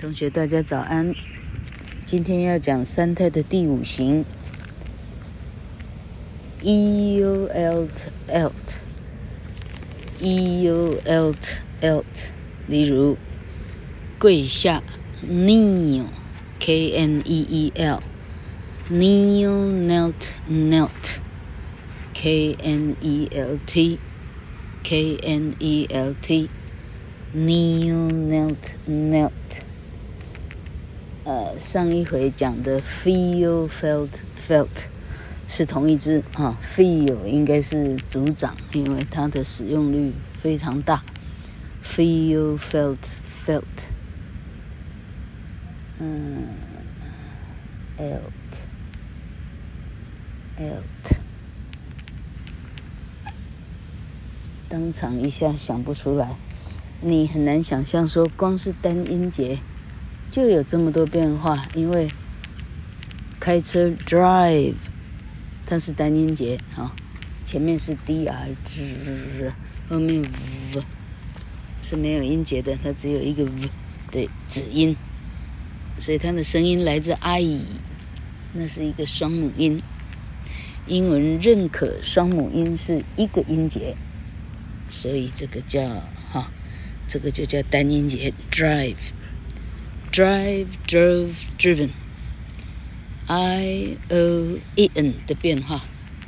同学，大家早安。今天要讲三态的第五行，e u l t l t，e u l t l t。例如，跪下，kneel，k n e e l，kneel knelt knelt，k n e l t，k n e l t，kneel knelt knelt。上一回讲的 feel felt felt 是同一只啊，feel 应该是组长，因为它的使用率非常大。feel felt felt，嗯，elt elt，当场一下想不出来，你很难想象说光是单音节。就有这么多变化，因为开车 drive，它是单音节啊，前面是 dr，后面 v 是没有音节的，它只有一个 v 的子音，所以它的声音来自 i，那是一个双母音。英文认可双母音是一个音节，所以这个叫哈，这个就叫单音节 drive。Drive, drove, driven. I O E N 的变化。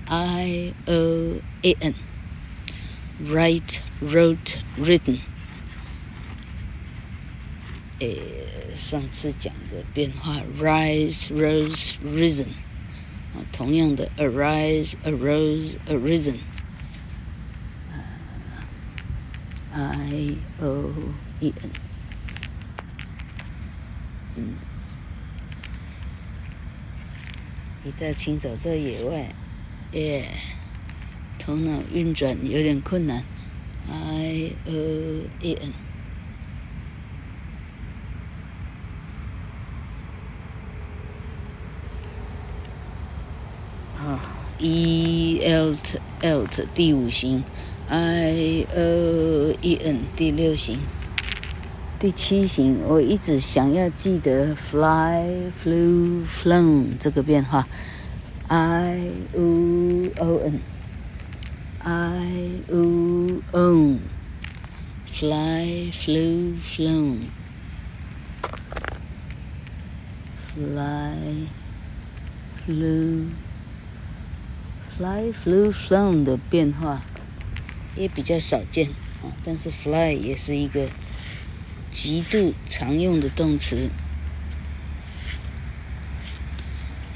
I O E N. Write, wrote, written. 诶，上次讲的变化。Rise, rose, risen. 啊，同样的。Arise, arose, arisen. I O E N. 嗯，你在清早在野外，耶，头脑运转有点困难。I O E N，好，E L T L T 第五型，I O E N 第六型。第七型，我一直想要记得 fly, flew, flown 这个变化，i u o n，i u o n，fly, flew, flown，fly, flew, fly, flew, flown 的变化也比较少见啊，但是 fly 也是一个。极度常用的动词，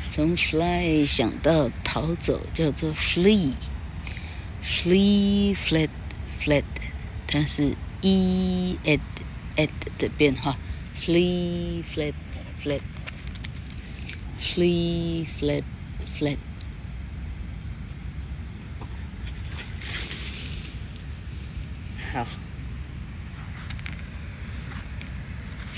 从 fly 想到逃走叫做 flee，flee，fled，fled，它是 e ed ed 的变化，flee，fled，fled，flee，fled，fled。好。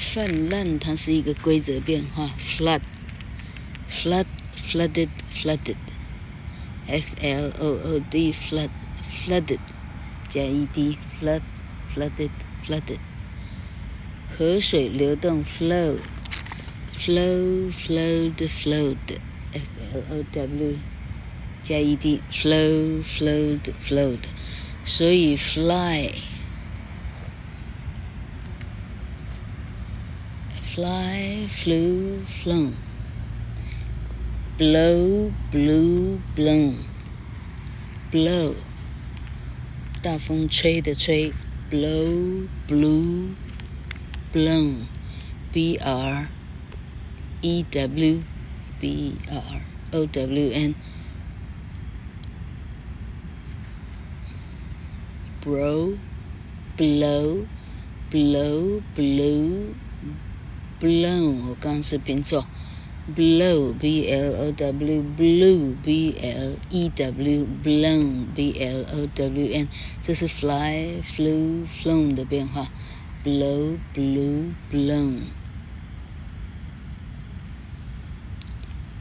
泛滥，它是一个规则变化。flood，flood，flooded，flooded，f l o o d，flood，flooded，加 e d，flood，flooded，flooded。河水流动，flow，flow，flowed，flowed，f l o w，加 e d，flow，flowed，flowed。所以 fly。Fly, flew, flown. Blow, blew, blown. Blow，大风吹的吹。Blow, blew, blown. B R E W B R O W N. Blow, blow, blow, blew. blown，我刚刚是拼错，blow，b l o w，blue，b l e w，blown，b l o w n，这是 fly，flew，flown 的变化，blow，blew，blown。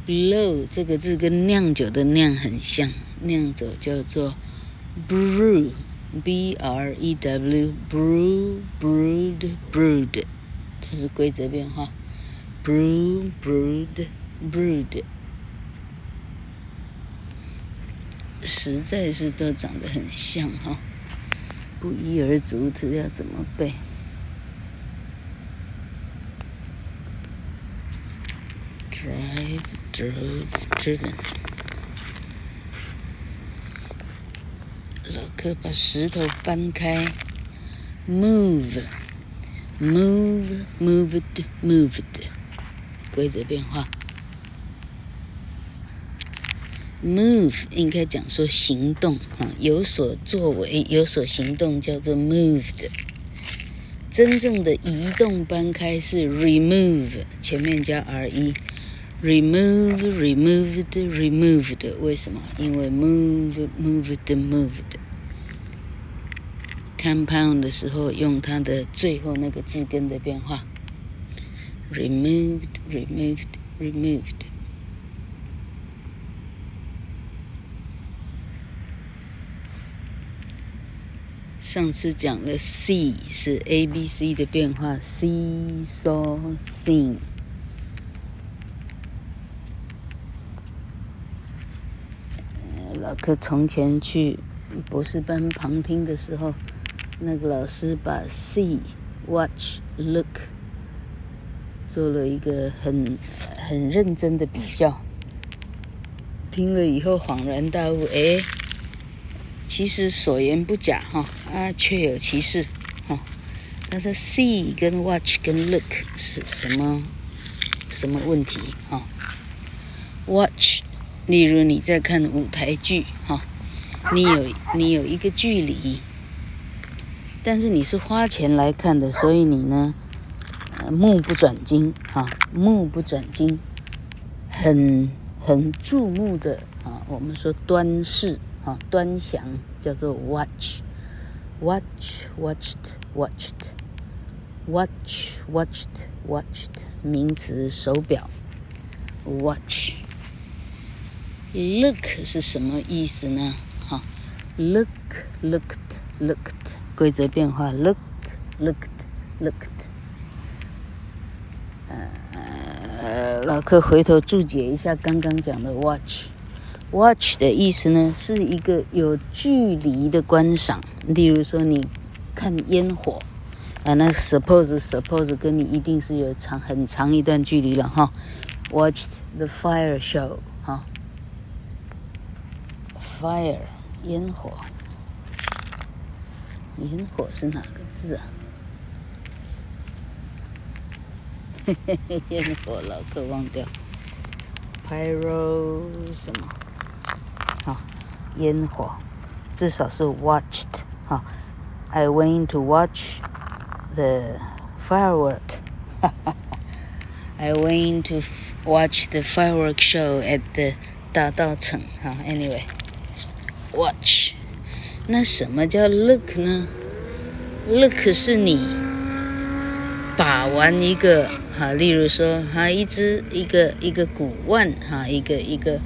blow 这个字跟酿酒的酿很像，酿酒叫做 brew，b r e w，brew，brewed，brewed。它是规则变化，brew brewed brewed，实在是都长得很像哈，不一而足，这要怎么背？drive drove driven。老柯把石头搬开，move。Move, moved, moved，规则变化。Move 应该讲说行动啊，有所作为，有所行动叫做 moved。真正的移动搬开是 remove，前面加 re。Remove, removed, removed，为什么？因为 move, moved, moved。Compound 的时候用它的最后那个字根的变化，removed, removed, removed。上次讲了 C 是 A B C 的变化，see, saw, sing。老柯从前去博士班旁听的时候。那个老师把 see、watch、look 做了一个很很认真的比较，听了以后恍然大悟，哎，其实所言不假哈，啊，确有其事哈。但是 see 跟 watch 跟 look 是什么什么问题哈？watch，例如你在看舞台剧哈，你有你有一个距离。但是你是花钱来看的，所以你呢，目不转睛啊，目不转睛，很很注目的啊，我们说端视啊，端详叫做 watch，watch，watched，watched，watch，watched，watched，名词手表，watch。look 是什么意思呢？哈，look，looked，looked。规则变化，look，looked，looked。呃，老客回头注解一下刚刚讲的 watch。watch 的意思呢，是一个有距离的观赏。例如说，你看烟火，啊，那 suppose suppose 跟你一定是有长很长一段距离了哈。Watched the fire show，哈，fire 烟火。烟火是哪个字啊？嘿嘿嘿，烟火老客忘掉。Pyro 什么？好，烟火，至少是 watched。好，I went to watch the firework。哈哈哈，I went to watch the firework show at the 大稻埕。好，Anyway，watch。 那什么叫 look 呢？look 是你把玩一个哈，例如说哈，一只一个一个古玩哈，一个一个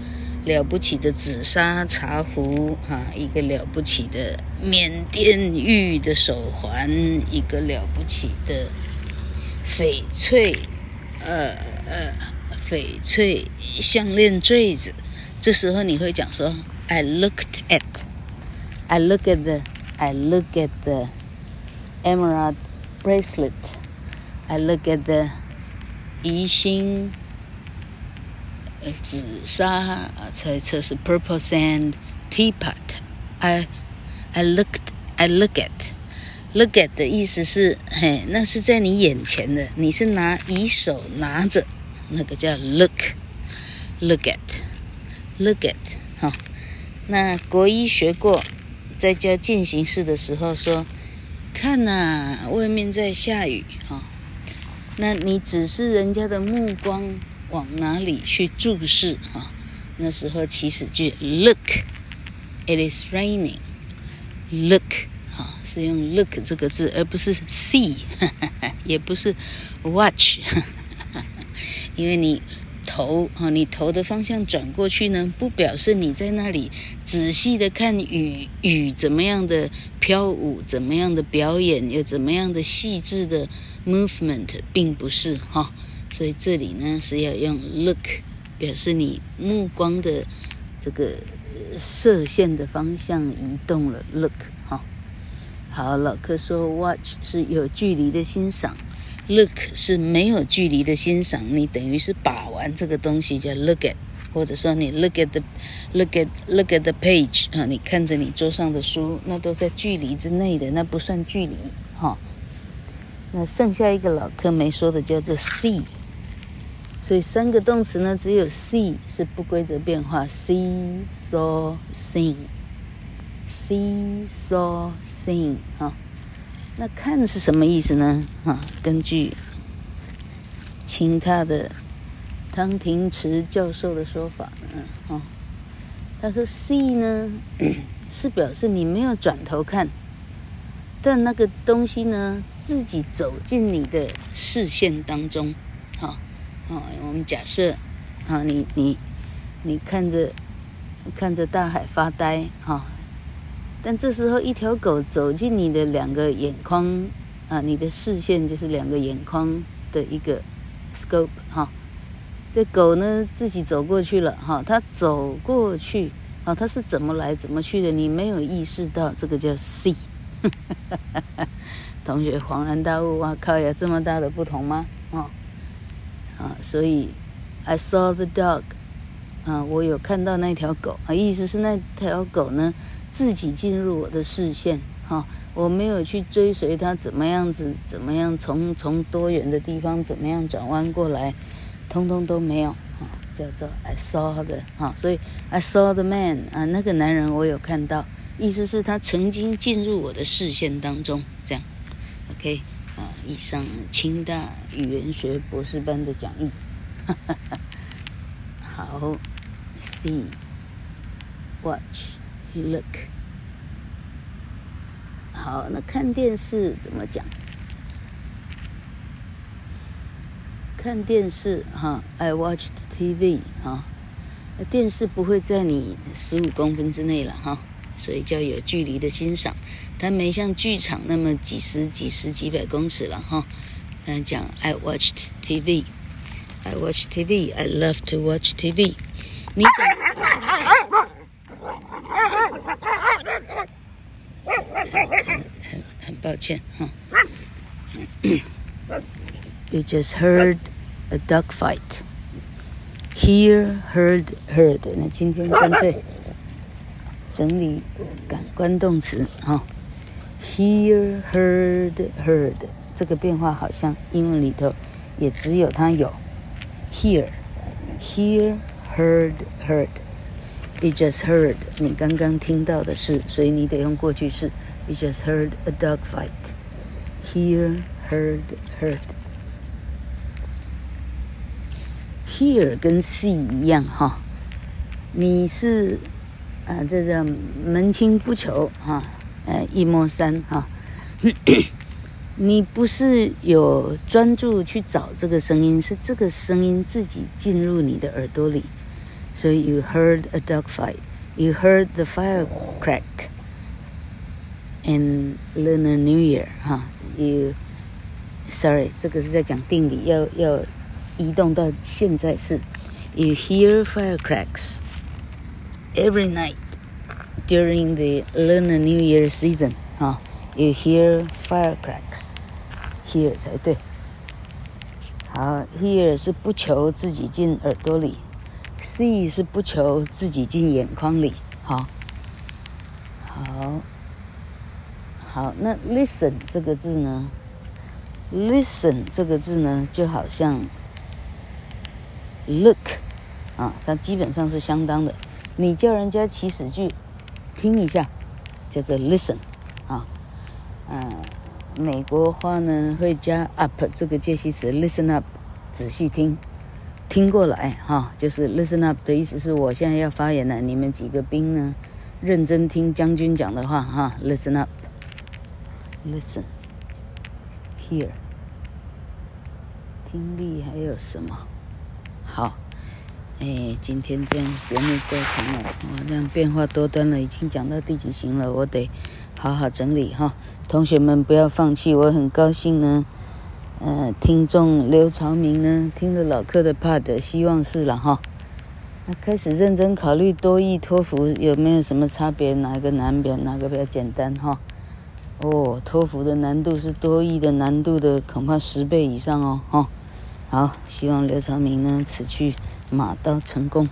了不起的紫砂茶壶哈，一个了不起的缅甸玉的手环，一个了不起的翡翠呃呃翡翠项链坠子，这时候你会讲说，I looked at。I look at the, I look at the emerald bracelet. I look at the 宜兴紫砂，猜测是 purple sand teapot. I, I looked, I look at, look at 的意思是，嘿，那是在你眼前的，你是拿以手拿着，那个叫 look, look at, look at，哈，那国一学过。 在家进行式的时候说：“看呐、外面在下雨哈、那你指示人家的目光往哪里去注视哈、那时候祈使句 look，it is raining。look 哈、哦，是用 look 这个字，而不是 see，哈哈也不是 watch，哈哈因为你。”头啊，你头的方向转过去呢，不表示你在那里仔细的看雨，雨怎么样的飘舞，怎么样的表演，有怎么样的细致的 movement 并不是哈，所以这里呢是要用 look 表示你目光的这个射线的方向移动了 look 哈。好，老柯说 watch 是有距离的欣赏，look 是没有距离的欣赏，你等于是把玩这个东西叫 look at。或者说你 look at the look at look at the page 啊，你看着你桌上的书，那都在距离之内的，那不算距离哈。那剩下一个老科没说的叫做 see，所以三个动词呢，只有 see 是不规则变化，see saw sing，see saw sing 哈。那看是什么意思呢？啊，根据清他的。汤廷池教授的说法呢，哦，他说 “see” 呢 是表示你没有转头看，但那个东西呢自己走进你的视线当中，哈，啊，我们假设，啊，你你你看着看着大海发呆，哈，但这时候一条狗走进你的两个眼眶，啊，你的视线就是两个眼眶的一个 scope，哈。这狗呢，自己走过去了，哈，它走过去，啊，它是怎么来怎么去的？你没有意识到，这个叫 see。同学恍然大悟，哇靠呀，这么大的不同吗？啊，啊，所以 I saw the dog，啊，我有看到那条狗，啊，意思是那条狗呢，自己进入我的视线，哈，我没有去追随他怎么样子，怎么样从从多远的地方怎么样转弯过来。通通都没有，哈，叫做 I saw the，啊，所以 I saw the man，啊，那个男人我有看到，意思是他曾经进入我的视线当中，这样，OK，啊，以上清大语言学博士班的讲义，哈哈哈，好 Look，好，那看电视怎么讲？看电视哈，I watched TV 哈，电视不会在你十五公分之内了哈，所以叫有距离的欣赏，它没像剧场那么几十几十几百公尺了哈。嗯，讲 I watched TV，I watched TV，I love to watch TV。你讲，很很很抱歉哈。You just heard a dog fight. Hear, heard, heard. 那今天干脆整理感官动词哈。Hear, heard, heard. 这个变化好像英文里头也只有它有。Hear, hear, heard, heard. You just heard. 你刚刚听到的是，所以你得用过去式。You just heard a dog fight. Hear, heard, heard. Hear 跟 see 一样哈，你是啊，这叫门清不求哈，呃，一摸三哈。你不是有专注去找这个声音，是这个声音自己进入你的耳朵里。所以 you heard a dog fight, you heard the fire crack in Lunar New Year 哈。You sorry，这个是在讲定理，要要。移动到现在是，You hear firecracks every night during the Lunar New Year season 啊，You hear firecracks here 才对。好，Hear 是不求自己进耳朵里 ，See 是不求自己进眼眶里。好，好，好，那 Listen 这个字呢？Listen 这个字呢，就好像。Look，啊，它基本上是相当的。你叫人家祈使句，听一下，叫做 listen，啊，嗯，美国话呢会加 up 这个介系词，listen up，仔细听，听过来，哈，就是 listen up 的意思是我现在要发言了，你们几个兵呢，认真听将军讲的话，哈，listen up，listen，here，听力还有什么？好，哎，今天这样节目过长了，我这样变化多端了，已经讲到第几行了，我得好好整理哈。同学们不要放弃，我很高兴呢。呃，听众刘朝明呢，听了老客的 Pod，希望是了哈。那开始认真考虑多益托福有没有什么差别？哪个难点？哪个比较简单哈？哦，托福的难度是多益的难度的恐怕十倍以上哦哈。好，希望刘朝明呢此去马到成功。